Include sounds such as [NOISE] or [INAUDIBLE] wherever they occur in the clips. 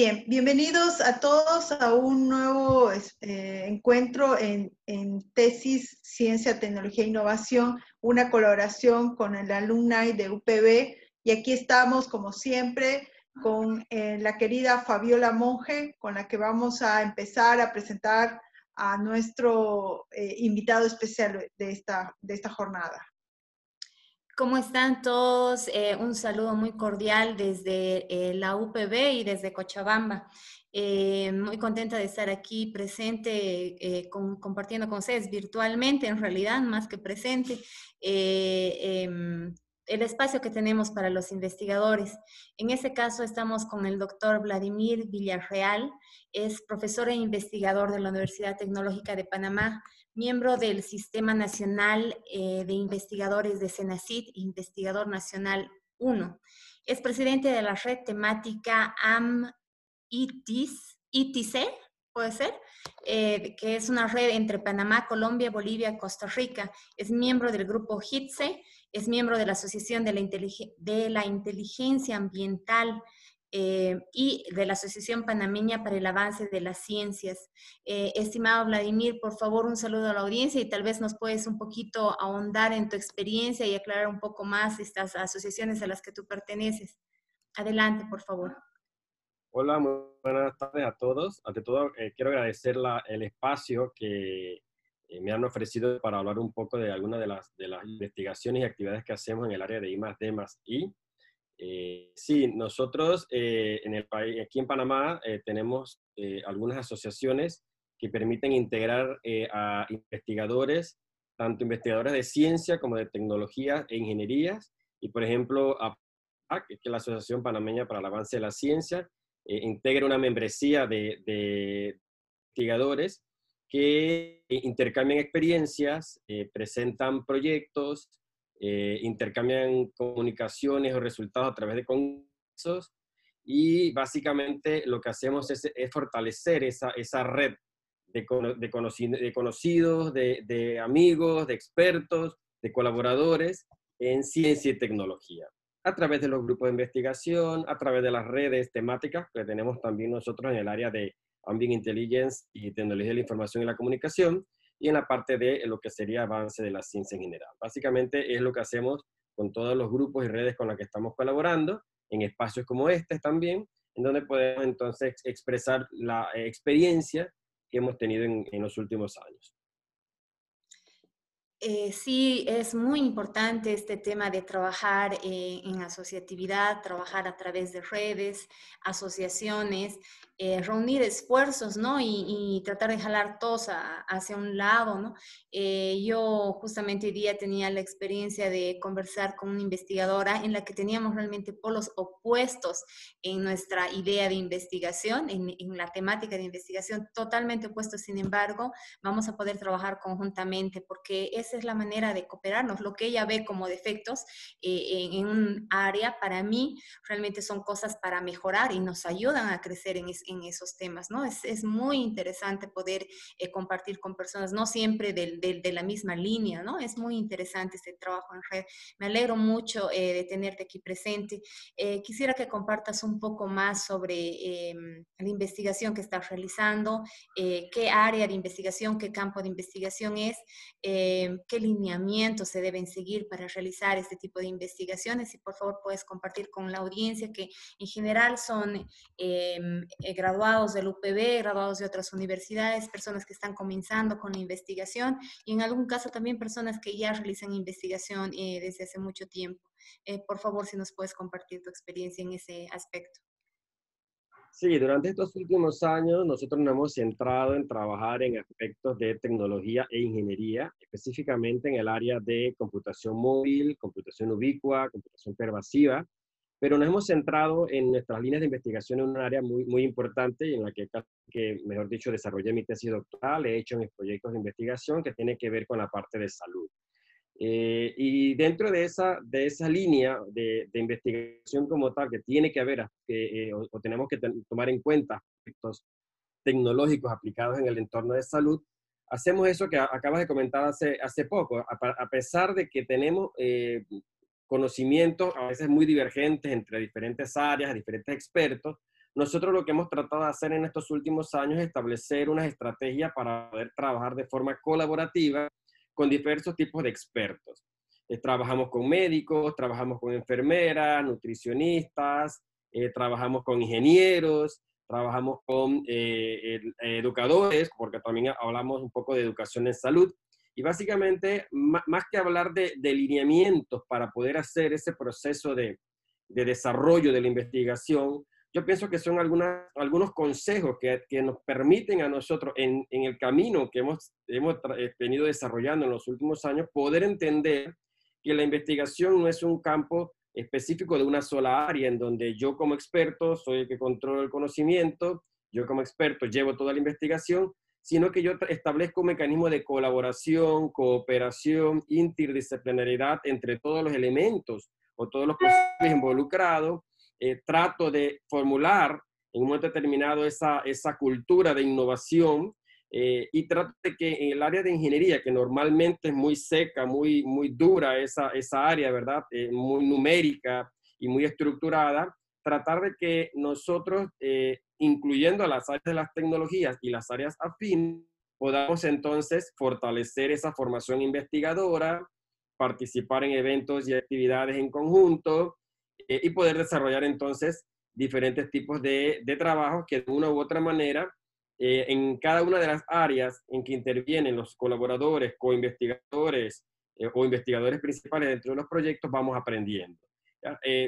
Bien, bienvenidos a todos a un nuevo eh, encuentro en, tesis Ciencia, Tecnología e Innovación, una colaboración con el alumni de UPB. Y aquí estamos, como siempre, con eh, la querida Fabiola Monge, con la que vamos a empezar a presentar a nuestro eh, invitado especial de esta, de esta jornada. ¿Cómo están todos? Eh, un saludo muy cordial desde eh, la UPB y desde Cochabamba. Eh, muy contenta de estar aquí presente, compartiendo con ustedes virtualmente, en realidad, más que presente, em, el espacio que tenemos para los investigadores. En este caso estamos con el doctor Vladimir Villarreal, es profesor e investigador de la Universidad Tecnológica de Panamá miembro del Sistema Nacional eh, de Investigadores de CENACID, Investigador Nacional 1. Es presidente de la red temática AM-ITIC, puede ser, eh, que es una red entre Panamá, Colombia, Bolivia Costa Rica. Es miembro del grupo HITSE, es miembro de la Asociación de la Inteligencia Ambiental eh, y de la Asociación Panameña para el Avance de las Ciencias. Eh, estimado Vladimir, por favor, un saludo a la audiencia y tal vez nos puedes un poquito ahondar en tu experiencia y aclarar un poco más estas asociaciones a las que tú perteneces. Adelante, por favor. Hola, muy buenas tardes a todos. Ante todo, eh, quiero agradecer el espacio que me han ofrecido para hablar un poco de algunas de las, de las investigaciones y actividades que hacemos en el área de I D I. Eh, sí, nosotros eh, en el país, aquí en Panamá eh, tenemos algunas asociaciones que permiten integrar a investigadores, tanto investigadores de ciencia como de tecnología e ingenierías. Y por ejemplo, APAC, que es la Asociación Panameña para el Avance de la Ciencia, integra una membresía de, de investigadores que intercambian experiencias, presentan proyectos, eh, intercambian comunicaciones o resultados a través de congresos y básicamente lo que hacemos es, fortalecer esa, red de, de, conocidos, de, de, amigos, de expertos, de colaboradores en ciencia y tecnología, a través de los grupos de investigación, a través de las redes temáticas que tenemos también nosotros en el área de Ambient Intelligence y Tecnología de la Información y la Comunicación, y en la parte de lo que sería avance de la ciencia en general. Básicamente es lo que hacemos con todos los grupos y redes con las que estamos colaborando, en espacios como este también, en donde podemos entonces expresar la experiencia que hemos tenido en, los últimos años. Eh, sí, es muy importante este tema de trabajar eh, en asociatividad, trabajar a través de redes, asociaciones, eh, reunir esfuerzos, ¿no? Y, tratar de jalar todos hacia un lado, ¿no? Eh, yo justamente hoy día tenía la experiencia de conversar con una investigadora en la que teníamos realmente polos opuestos en nuestra idea de investigación, en, la temática de investigación, totalmente opuestos, sin embargo, vamos a poder trabajar conjuntamente porque esa es la manera de cooperarnos. Lo que ella ve como defectos eh, en, un área, para mí, realmente son cosas para mejorar y nos ayudan a crecer en, en esos temas, ¿no? Es, es muy interesante poder eh, compartir con personas, no siempre de, de, la misma línea, ¿no? Es muy interesante este trabajo en red. Me alegro mucho eh, de tenerte aquí presente. Eh, quisiera que compartas un poco más sobre em, la investigación que estás realizando, qué área de investigación, qué campo de investigación es, em, qué lineamientos se deben seguir para realizar este tipo de investigaciones y por favor puedes compartir con la audiencia que en general son em, graduados del UPB, graduados de otras universidades, personas que están comenzando con la investigación y en algún caso también personas que ya realizan investigación eh, desde hace mucho tiempo. Eh, por favor, si nos puedes compartir tu experiencia en ese aspecto. Sí, durante estos últimos años nosotros nos hemos centrado en trabajar en aspectos de tecnología e ingeniería, específicamente en el área de computación móvil, computación ubicua, computación pervasiva, pero nos hemos centrado en nuestras líneas de investigación en un área muy, muy importante en la que, que, mejor dicho, desarrollé mi tesis doctoral, he hecho mis proyectos de investigación que tiene que ver con la parte de salud. Eh, y dentro de esa, de esa línea de, de investigación como tal, que tiene que haber, eh, o, tenemos que tomar en cuenta aspectos tecnológicos aplicados en el entorno de salud, hacemos eso que acabas de comentar hace, hace poco. A, pesar de que tenemos eh, conocimientos a veces muy divergentes entre diferentes áreas, diferentes expertos, nosotros lo que hemos tratado de hacer en estos últimos años es establecer unas estrategias para poder trabajar de forma colaborativa con diversos tipos de expertos. Eh, trabajamos con médicos, trabajamos con enfermeras, nutricionistas, eh, trabajamos con ingenieros, trabajamos con eh, educadores, porque también hablamos un poco de educación en salud. Y básicamente, más que hablar de, de lineamientos para poder hacer ese proceso de, de desarrollo de la investigación, yo pienso que son algunas, algunos consejos que, que nos permiten a nosotros en, en, el camino que hemos, hemos eh, venido desarrollando en los últimos años, poder entender que la investigación no es un campo específico de una sola área en donde yo como experto soy el que controla el conocimiento, yo como experto llevo toda la investigación, sino que yo establezco un mecanismo de colaboración, cooperación, interdisciplinaridad entre todos los elementos o todos los posibles involucrados eh, trato de formular en un momento determinado esa, esa cultura de innovación eh, y trato de que en el área de ingeniería, que normalmente es muy seca, muy, muy dura esa, esa área, ¿verdad? Eh, muy numérica y muy estructurada, tratar de que nosotros, incluyendo las áreas de las tecnologías y las áreas afines, podamos entonces fortalecer esa formación investigadora, participar en eventos y actividades en conjunto, eh, y poder desarrollar entonces diferentes tipos de, de trabajos que de una u otra manera, eh, en cada una de las áreas en que intervienen los colaboradores, co-investigadores eh, o investigadores principales dentro de los proyectos, vamos aprendiendo.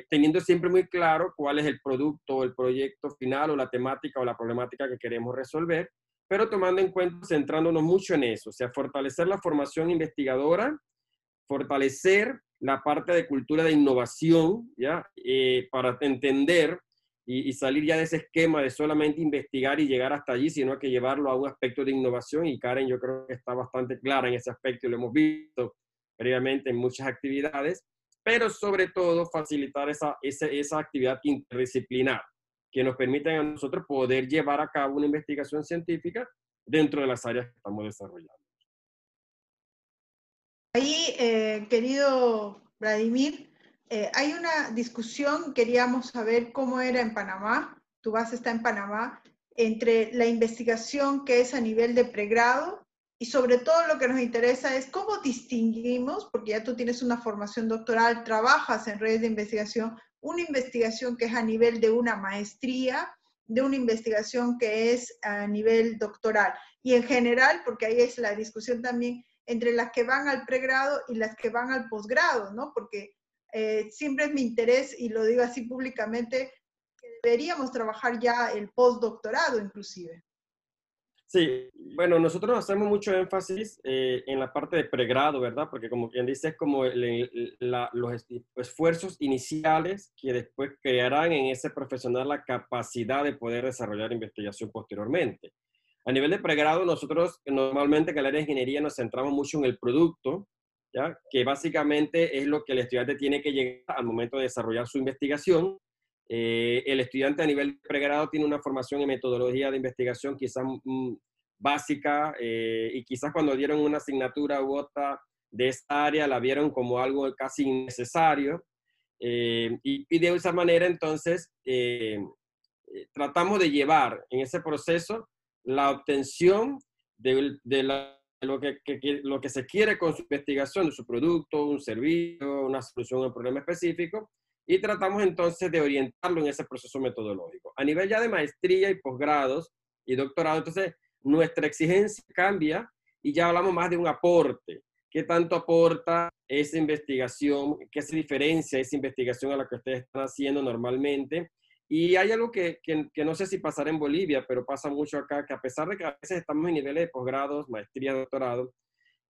teniendo siempre muy claro cuál es el producto el proyecto final o la temática o la problemática que queremos resolver, pero tomando en cuenta, centrándonos mucho en eso, o sea, fortalecer la formación investigadora, fortalecer la parte de cultura de innovación, ¿ya? Eh, para entender y, salir ya de ese esquema de solamente investigar y llegar hasta allí, sino que llevarlo a un aspecto de innovación. Y Karen yo creo que está bastante clara en ese aspecto y lo hemos visto previamente en muchas actividades, pero sobre todo facilitar esa, esa, esa actividad interdisciplinar que nos permite a nosotros poder llevar a cabo una investigación científica dentro de las áreas que estamos desarrollando. Ahí, eh, querido Vladimir, eh, hay una discusión, queríamos saber cómo era en Panamá, tu base está en Panamá, entre la investigación que es a nivel de pregrado y sobre todo lo que nos interesa es cómo distinguimos, porque ya tú tienes una formación doctoral, trabajas en redes de investigación, una investigación que es a nivel de una maestría, de una investigación que es a nivel doctoral. Y en general, porque ahí es la discusión también, entre las que van al pregrado y las que van al posgrado, ¿no? Porque eh, siempre es mi interés, y lo digo así públicamente, deberíamos trabajar ya el postdoctorado inclusive. Sí, bueno, nosotros hacemos mucho énfasis eh, en la parte de pregrado, ¿verdad? Porque como quien dice, es como los esfuerzos iniciales que después crearán en ese profesional la capacidad de poder desarrollar investigación posteriormente. A nivel de pregrado, nosotros normalmente en el área de ingeniería nos centramos mucho en el producto, ¿ya? que básicamente es lo que el estudiante tiene que llegar al momento de desarrollar su investigación. Eh, el estudiante a nivel de pregrado tiene una formación en metodología de investigación quizás mm, básica eh, y quizás cuando dieron una asignatura u otra de esa área la vieron como algo casi innecesario. Eh, y, y, de esa manera entonces tratamos de llevar en ese proceso la obtención de, lo, que, se quiere con su investigación, de su producto, un servicio, una solución a un problema específico, y tratamos entonces de orientarlo en ese proceso metodológico. A nivel ya de maestría y posgrados y doctorado, entonces nuestra exigencia cambia y ya hablamos más de un aporte. ¿Qué tanto aporta esa investigación? ¿Qué se diferencia esa investigación a la que ustedes están haciendo normalmente? Y hay algo que, que, no sé si pasará en Bolivia, pero pasa mucho acá, que a pesar de que a veces estamos en niveles de posgrados, maestría, doctorado,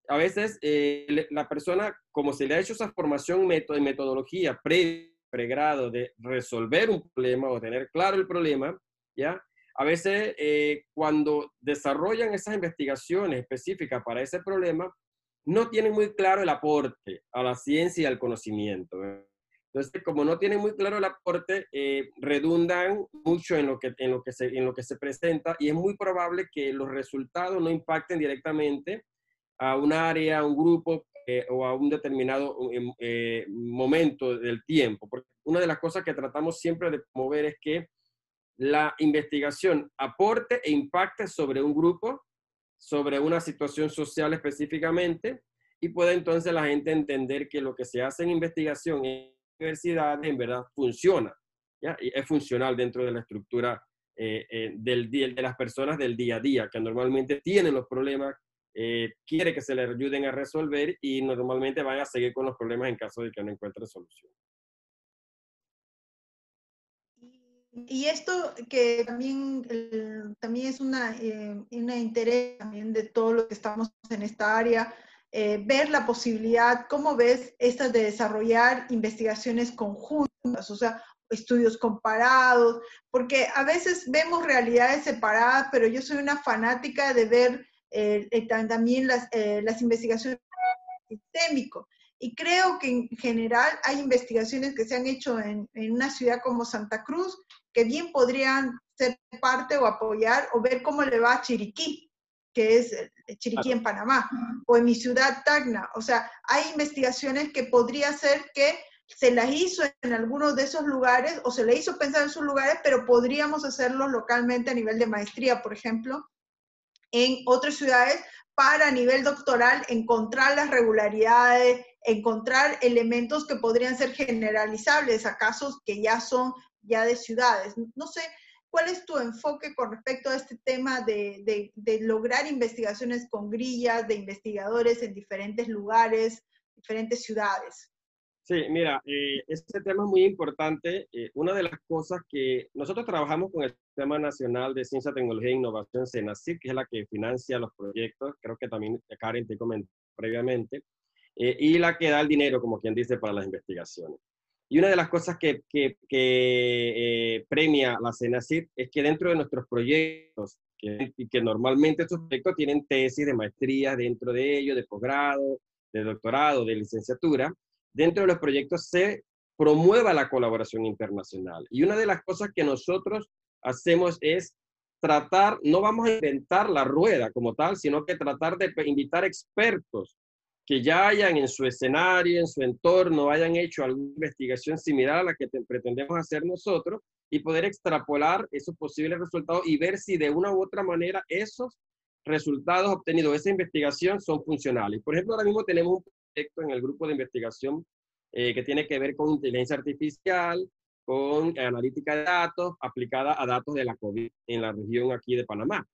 a veces eh, la persona, como se le ha hecho esa formación de metodología pre, pregrado de resolver un problema o tener claro el problema, ¿ya? A veces eh, cuando desarrollan esas investigaciones específicas para ese problema, no tienen muy claro el aporte a la ciencia y al conocimiento. Entonces, como no tienen muy claro el aporte, eh, redundan mucho en lo, que, en, lo que se, en lo que se presenta y es muy probable que los resultados no impacten directamente a un área, a un grupo eh, o a un determinado em, eh, momento del tiempo. Porque una de las cosas que tratamos siempre de promover es que la investigación aporte e impacte sobre un grupo, sobre una situación social específicamente, y pueda entonces la gente entender que lo que se hace en investigación en universidades en verdad funciona, ¿ya? Y es funcional dentro de la estructura eh, eh, del de las personas del día a día, que normalmente tienen los problemas, eh, quiere que se les ayuden a resolver y normalmente van a seguir con los problemas en caso de que no encuentren solución. Y esto que también, también es una, una interés también de todos los que estamos en esta área, eh, ver la posibilidad, ¿cómo ves esta de desarrollar investigaciones conjuntas, o sea, estudios comparados? Porque a veces vemos realidades separadas, pero yo soy una fanática de ver eh, eh, también las, investigaciones sistémicas. Y creo que en general hay investigaciones que se han hecho en, una ciudad como Santa Cruz que bien podrían ser parte o apoyar o ver cómo le va a Chiriquí, que es Chiriquí en Panamá, o en mi ciudad Tacna. O sea, hay investigaciones que podría ser que se las hizo en algunos de esos lugares o se le hizo pensar en sus lugares, pero podríamos hacerlo localmente a nivel de maestría, por ejemplo, en otras ciudades para a nivel doctoral encontrar las regularidades, encontrar elementos que podrían ser generalizables a casos que ya son ya de ciudades. No sé, ¿Cuál es tu enfoque con respecto a este tema de, lograr investigaciones con grillas, de investigadores en diferentes lugares, diferentes ciudades? Sí, mira, eh, este tema es muy importante. Eh, una de las cosas que nosotros trabajamos con el Sistema Nacional de Ciencia, Tecnología e Innovación, CENACIP, que es la que financia los proyectos, creo que también Karen te comentó previamente, eh, y la que da el dinero, como quien dice, para las investigaciones. Y una de las cosas que, eh, premia la CENACIP es que dentro de nuestros proyectos, que, que normalmente estos proyectos tienen tesis de maestría dentro de ellos, de posgrado, de doctorado, de licenciatura, dentro de los proyectos se promueva la colaboración internacional. Y una de las cosas que nosotros hacemos es tratar, no vamos a inventar la rueda como tal, sino que tratar de invitar expertos que ya hayan en su escenario, en su entorno, hayan hecho alguna investigación similar a la que pretendemos hacer nosotros y poder extrapolar esos posibles resultados y ver si de una u otra manera esos resultados obtenidos de esa investigación son funcionales. Por ejemplo, ahora mismo tenemos un proyecto en el grupo de investigación eh, que tiene que ver con inteligencia artificial, con analítica de datos aplicada a datos de la COVID en la región aquí de Panamá.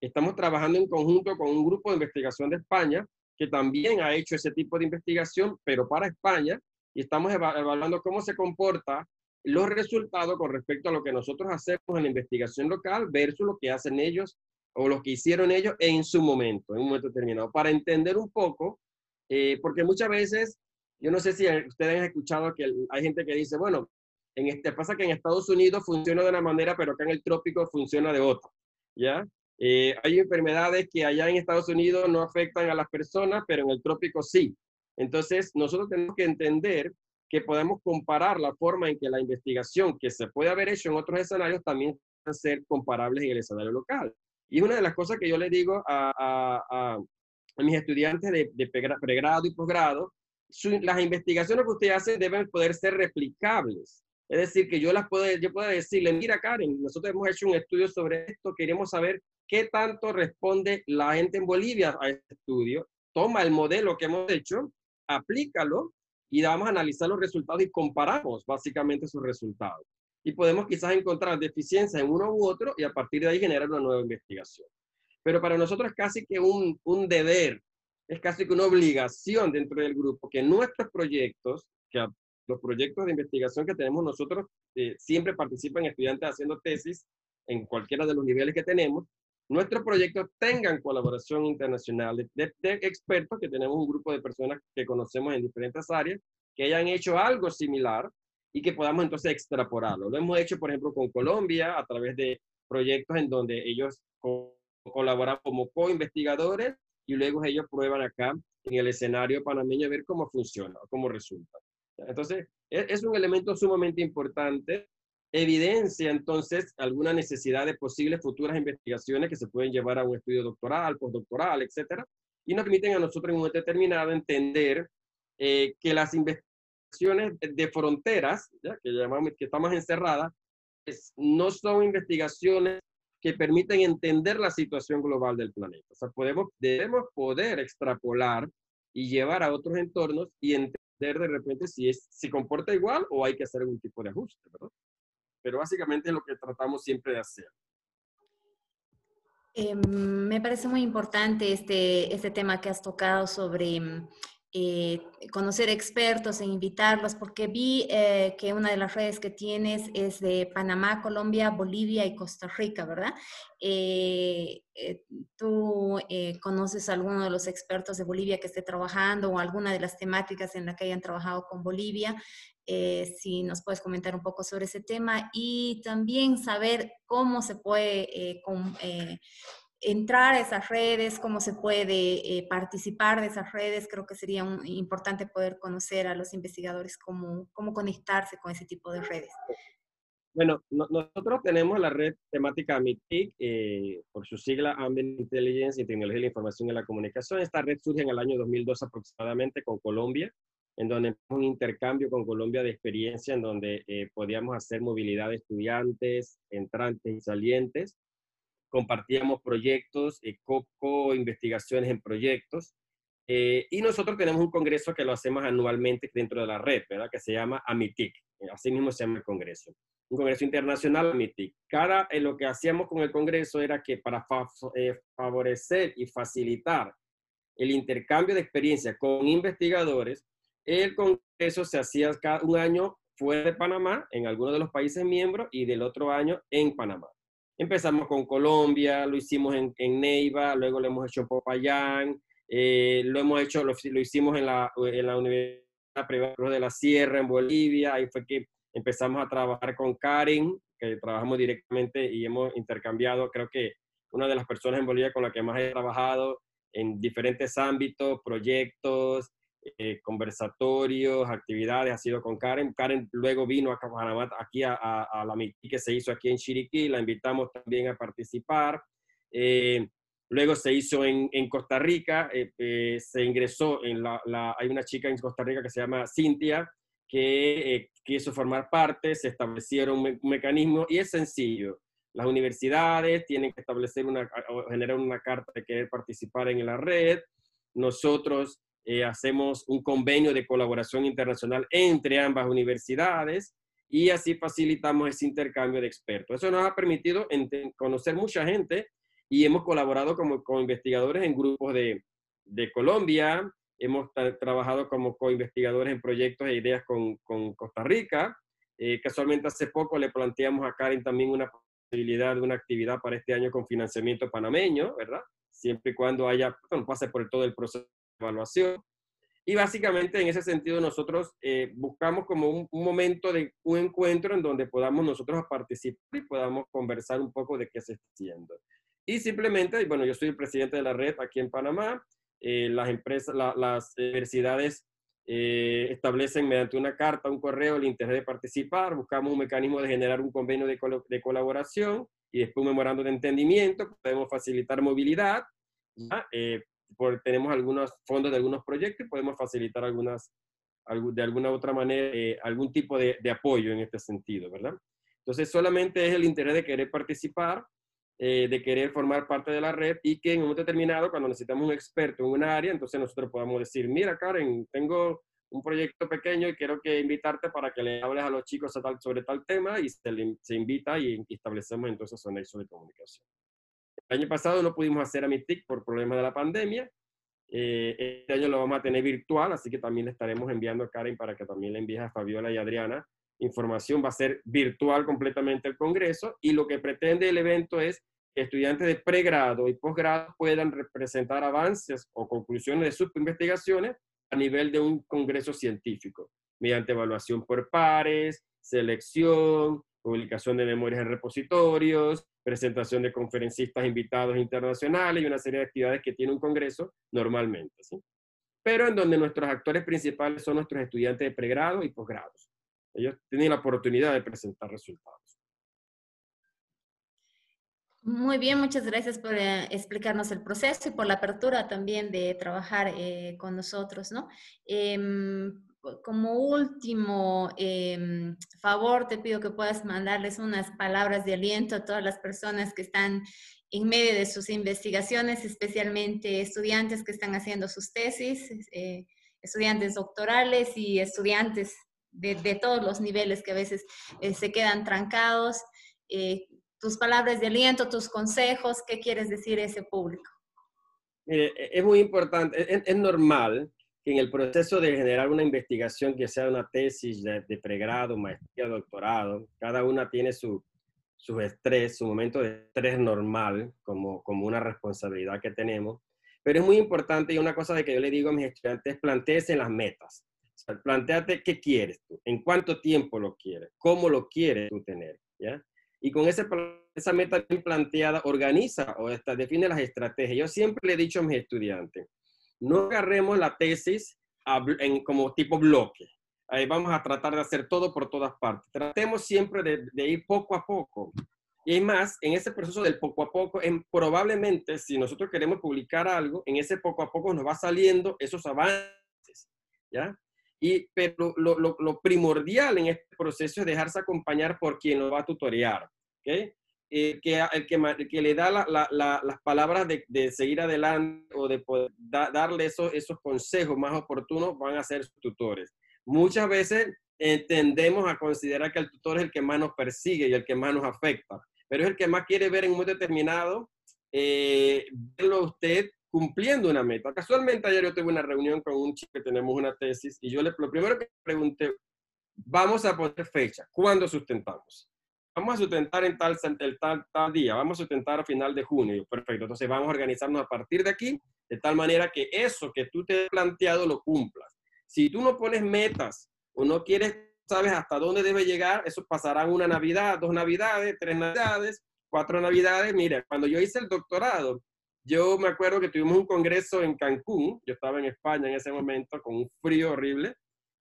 Estamos trabajando en conjunto con un grupo de investigación de España que también ha hecho ese tipo de investigación, pero para España, y estamos evaluando cómo se comporta los resultados con respecto a lo que nosotros hacemos en la investigación local versus lo que hacen ellos o lo que hicieron ellos en su momento, en un momento determinado, para entender un poco, eh, porque muchas veces, yo no sé si ustedes han escuchado que hay gente que dice, bueno, en este pasa que en Estados Unidos funciona de una manera, pero acá en el trópico funciona de otra, ¿ya? Eh, hay enfermedades que allá en Estados Unidos no afectan a las personas, pero en el trópico sí. Entonces, nosotros tenemos que entender que podemos comparar la forma en que la investigación que se puede haber hecho en otros escenarios también pueden ser comparables en el escenario local. Y una de las cosas que yo le digo a, mis estudiantes de, pregrado y posgrado, las investigaciones que usted hace deben poder ser replicables. Es decir, que yo las puedo, yo puedo decirle, mira Karen, nosotros hemos hecho un estudio sobre esto, queremos saber qué tanto responde la gente en Bolivia a este estudio, toma el modelo que hemos hecho, aplícalo y vamos a analizar los resultados y comparamos básicamente sus resultados. Y podemos quizás encontrar deficiencias en uno u otro y a partir de ahí generar una nueva investigación. Pero para nosotros es casi que un, un deber, es casi que una obligación dentro del grupo que nuestros proyectos, que los proyectos de investigación que tenemos nosotros, eh, siempre participan estudiantes haciendo tesis en cualquiera de los niveles que tenemos, nuestros proyectos tengan colaboración internacional de, expertos, que tenemos un grupo de personas que conocemos en diferentes áreas, que hayan hecho algo similar y que podamos entonces extrapolarlo. Lo hemos hecho, por ejemplo, con Colombia a través de proyectos en donde ellos colaboran como co-investigadores y luego ellos prueban acá en el escenario panameño a ver cómo funciona, cómo resulta. Entonces, e, es un elemento sumamente importante evidencia entonces alguna necesidad de posibles futuras investigaciones que se pueden llevar a un estudio doctoral, postdoctoral, etcétera, y nos permiten a nosotros en un momento determinado entender eh, que las investigaciones de fronteras, ¿ya? Que, llamamos, que estamos encerradas, no son investigaciones que permiten entender la situación global del planeta. O sea, podemos, debemos poder extrapolar y llevar a otros entornos y entender de repente si es, si comporta igual o hay que hacer algún tipo de ajuste, ¿verdad? Pero básicamente es lo que tratamos siempre de hacer. Eh, me parece muy importante este, este tema que has tocado sobre eh, conocer expertos e invitarlos, porque vi eh, que una de las redes que tienes es de Panamá, Colombia, Bolivia y Costa Rica, ¿verdad? Eh, ¿Tú conoces a alguno de los expertos de Bolivia que esté trabajando o alguna de las temáticas en las que hayan trabajado con Bolivia? si nos puedes comentar un poco sobre ese tema y también saber cómo se puede con, entrar a esas redes, cómo se puede eh, participar de esas redes. Creo que sería importante poder conocer a los investigadores cómo, cómo conectarse con ese tipo de redes. Bueno, nosotros tenemos la red temática MITIC, eh, por su sigla Ambient Intelligence y Tecnología de la Información y la Comunicación. Esta red surge en el año 2002 aproximadamente con Colombia, en donde un intercambio con Colombia de experiencia, en donde eh, podíamos hacer movilidad de estudiantes, entrantes y salientes, compartíamos proyectos, eh, co-investigaciones en proyectos. Eh, y nosotros tenemos un congreso que lo hacemos anualmente dentro de la red, ¿verdad? Que se llama AMITIC. Así mismo se llama el congreso. Un congreso internacional AMITIC. Cada, eh, lo que hacíamos con el congreso era que para favorecer y facilitar el intercambio de experiencia con investigadores, el congreso se hacía cada un año fuera de Panamá, en algunos de los países miembros, y del otro año en Panamá. Empezamos con Colombia, lo hicimos en, en Neiva, luego lo hemos hecho en Popayán, eh, lo hemos hecho, lo, hicimos en la, en la Universidad Privada de la Sierra, en Bolivia, ahí fue que empezamos a trabajar con Karen, que trabajamos directamente y hemos intercambiado, creo que una de las personas en Bolivia con la que más he trabajado en diferentes ámbitos, proyectos, eh, conversatorios, actividades, ha sido con Karen. Karen luego vino a Panamá, aquí a, a, la MITI que se hizo aquí en Chiriquí, la invitamos también a participar. Eh, luego se hizo en, en Costa Rica, eh, se ingresó en la, la, hay una chica en Costa Rica que se llama Cintia, que quiso formar parte, se establecieron un, mecanismo y es sencillo. Las universidades tienen que establecer una, generar una carta de querer participar en la red. Nosotros eh, hacemos un convenio de colaboración internacional entre ambas universidades y así facilitamos ese intercambio de expertos. Eso nos ha permitido conocer mucha gente y hemos colaborado como, con investigadores en grupos de, de Colombia, hemos trabajado como co-investigadores en proyectos e ideas con, con Costa Rica. Eh, casualmente hace poco le planteamos a Karen también una posibilidad de una actividad para este año con financiamiento panameño, ¿verdad? Siempre y cuando haya, bueno, pase por todo el proceso evaluación. Y básicamente en ese sentido nosotros eh, buscamos como un, momento de un encuentro en donde podamos nosotros participar y podamos conversar un poco de qué se está haciendo. Y simplemente, bueno, yo soy el presidente de la red aquí en Panamá, eh, las empresas, las universidades eh, establecen mediante una carta, un correo el interés de participar, buscamos un mecanismo de generar un convenio de, de colaboración y después un memorando de entendimiento, podemos facilitar movilidad, ¿ya? tenemos algunos fondos de algunos proyectos y podemos facilitar algunas, de alguna otra manera eh, algún tipo de, de, apoyo en este sentido, ¿verdad? Entonces solamente es el interés de querer participar, eh, de querer formar parte de la red y que en un momento determinado, cuando necesitamos un experto en un área, entonces nosotros podamos decir, mira Karen, tengo un proyecto pequeño y quiero que invitarte para que le hables a los chicos sobre tal tema y se, invita y, establecemos entonces un nexo de comunicación. El año pasado no pudimos hacer a MITIC por problemas de la pandemia. Eh, este año lo vamos a tener virtual, así que también le estaremos enviando a Karen para que también le envíe a Fabiola y Adriana información. Va a ser virtual completamente el Congreso y lo que pretende el evento es que estudiantes de pregrado y posgrado puedan representar avances o conclusiones de sus investigaciones a nivel de un congreso científico, mediante evaluación por pares, selección, publicación de memorias en repositorios, presentación de conferencistas invitados internacionales y una serie de actividades que tiene un congreso normalmente. ¿sí? Pero en donde nuestros actores principales son nuestros estudiantes de pregrado y posgrados. Ellos tienen la oportunidad de presentar resultados. Muy bien, muchas gracias por eh, explicarnos el proceso y por la apertura también de trabajar eh, con nosotros, ¿no? Em, como último em, favor, te pido que puedas mandarles unas palabras de aliento a todas las personas que están en medio de sus investigaciones, especialmente estudiantes que están haciendo sus tesis, eh, estudiantes doctorales y estudiantes de, todos los niveles que a veces eh, se quedan trancados. Eh, tus palabras de aliento, tus consejos, ¿qué quieres decir a ese público? E, es muy importante, es, normal que en el proceso de generar una investigación que sea una tesis de, pregrado, maestría, doctorado, cada una tiene su, su estrés, su momento de estrés normal, como, como una responsabilidad que tenemos. Pero es muy importante y una cosa de que yo le digo a mis estudiantes, planteese las metas. O planteate qué quieres tú, en cuánto tiempo lo quieres, cómo lo quieres tú tener, ¿ya? Y con ese, esa meta bien planteada, organiza o esta, define las estrategias. Yo siempre le he dicho a mis estudiantes, no agarremos la tesis como tipo bloque. Ahí vamos a tratar de hacer todo por todas partes. Tratemos siempre de, ir poco a poco. Y más, en ese proceso del poco a poco, en, probablemente si nosotros queremos publicar algo, en ese poco a poco nos va saliendo esos avances, ¿ya? Y, pero lo, primordial en este proceso es dejarse acompañar por quien lo va a tutorear, ¿ok? Eh, que, el que, que, le da la, la, las palabras de, de, seguir adelante o de poder darle esos, esos consejos más oportunos van a ser sus tutores. Muchas veces tendemos a considerar que el tutor es el que más nos persigue y el que más nos afecta pero es el que más quiere ver en un determinado, eh, verlo usted cumpliendo una meta. Casualmente ayer yo tuve una reunión con un chico que tenemos una tesis y yo le, lo primero que pregunté, vamos a poner fecha, ¿cuándo sustentamos? Vamos a sustentar en tal, tal, tal día, vamos a sustentar a final de junio. Perfecto, entonces vamos a organizarnos a partir de aquí, de tal manera que eso que tú te has planteado lo cumplas. Si tú no pones metas o no quieres sabes hasta dónde debe llegar, eso pasará una Navidad, dos Navidades, tres Navidades, cuatro Navidades. Mira, cuando yo hice el doctorado, yo me acuerdo que tuvimos un congreso en Cancún, yo estaba en España en ese momento con un frío horrible,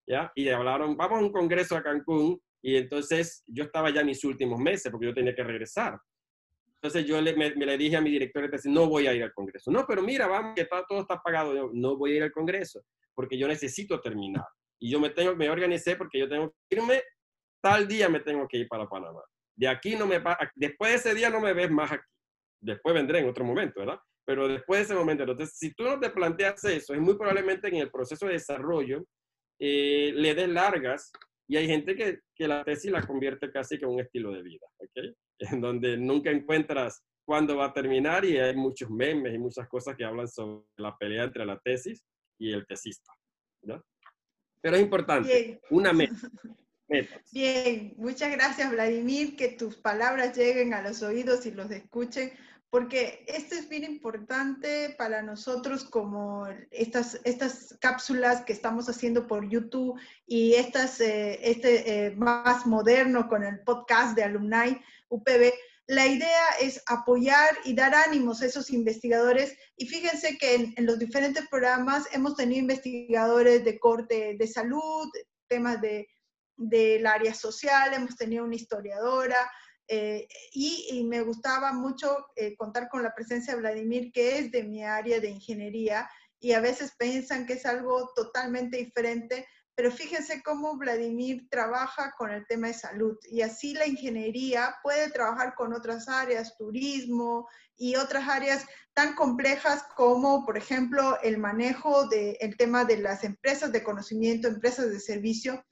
¿ya? Y hablaron, vamos a un congreso a Cancún, y entonces yo estaba ya en mis últimos meses porque yo tenía que regresar. Entonces yo le, me, le dije a mi director, no voy a ir al congreso. No, pero mira, vamos, que todo está pagado. Yo, no voy a ir al congreso porque yo necesito terminar y yo me tengo, me organicé porque yo tengo que irme, tal día me tengo que ir para Panamá. De aquí no me, después de ese día no me ves más aquí. Después vendré en otro momento, ¿verdad? Pero después de ese momento, entonces, si tú no te planteas eso, es muy probablemente en el proceso de desarrollo eh, le des largas y hay gente que, que, la tesis la convierte casi que en un estilo de vida, ¿ok? [LAUGHS] En donde nunca encuentras cuándo va a terminar y hay muchos memes y muchas cosas que hablan sobre la pelea entre la tesis y el tesista, ¿no? pero es importante. Una meta. [LAUGHS] Bien, muchas gracias Vladimir, que tus palabras lleguen a los oídos y los escuchen, porque esto es bien importante para nosotros como estas, estas cápsulas que estamos haciendo por YouTube y estas, eh, este eh, más moderno con el podcast de Alumni UPB, la idea es apoyar y dar ánimos a esos investigadores. Y fíjense que en, los diferentes programas hemos tenido investigadores de corte de salud, temas de, del área social, hemos tenido una historiadora. Eh, y, me gustaba mucho eh, contar con la presencia de Vladimir, que es de mi área de ingeniería, y a veces piensan que es algo totalmente diferente, pero fíjense cómo Vladimir trabaja con el tema de salud y así la ingeniería puede trabajar con otras áreas, turismo y otras áreas tan complejas como, por ejemplo, el manejo del tema de las empresas de conocimiento, empresas de servicio.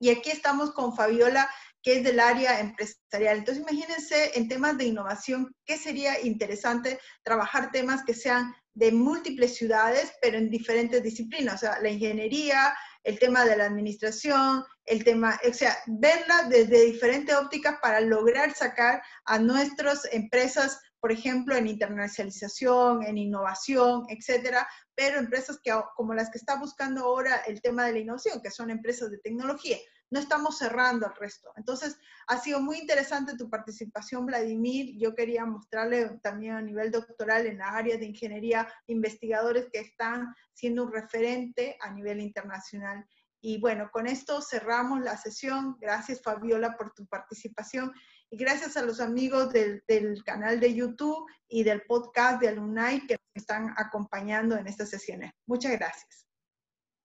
Y aquí estamos con Fabiola, que es del área empresarial. Entonces, imagínense en temas de innovación, ¿qué sería interesante trabajar temas que sean de múltiples ciudades, pero en diferentes disciplinas? O sea, la ingeniería, el tema de la administración, el tema, o sea, verla desde diferentes ópticas para lograr sacar a nuestras empresas, por ejemplo, en internacionalización, en innovación, etcétera, pero empresas que, como las que está buscando ahora el tema de la innovación, que son empresas de tecnología. No estamos cerrando al resto. Entonces, ha sido muy interesante tu participación, Vladimir. Yo quería mostrarle también a nivel doctoral en la área de ingeniería investigadores que están siendo un referente a nivel internacional. Y bueno, con esto cerramos la sesión. Gracias, Fabiola, por tu participación. Y gracias a los amigos del, canal de YouTube y del podcast de Alumni que nos están acompañando en estas sesiones. Muchas gracias.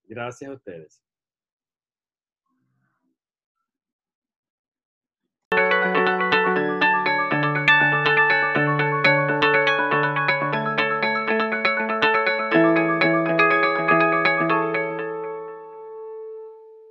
Gracias a ustedes.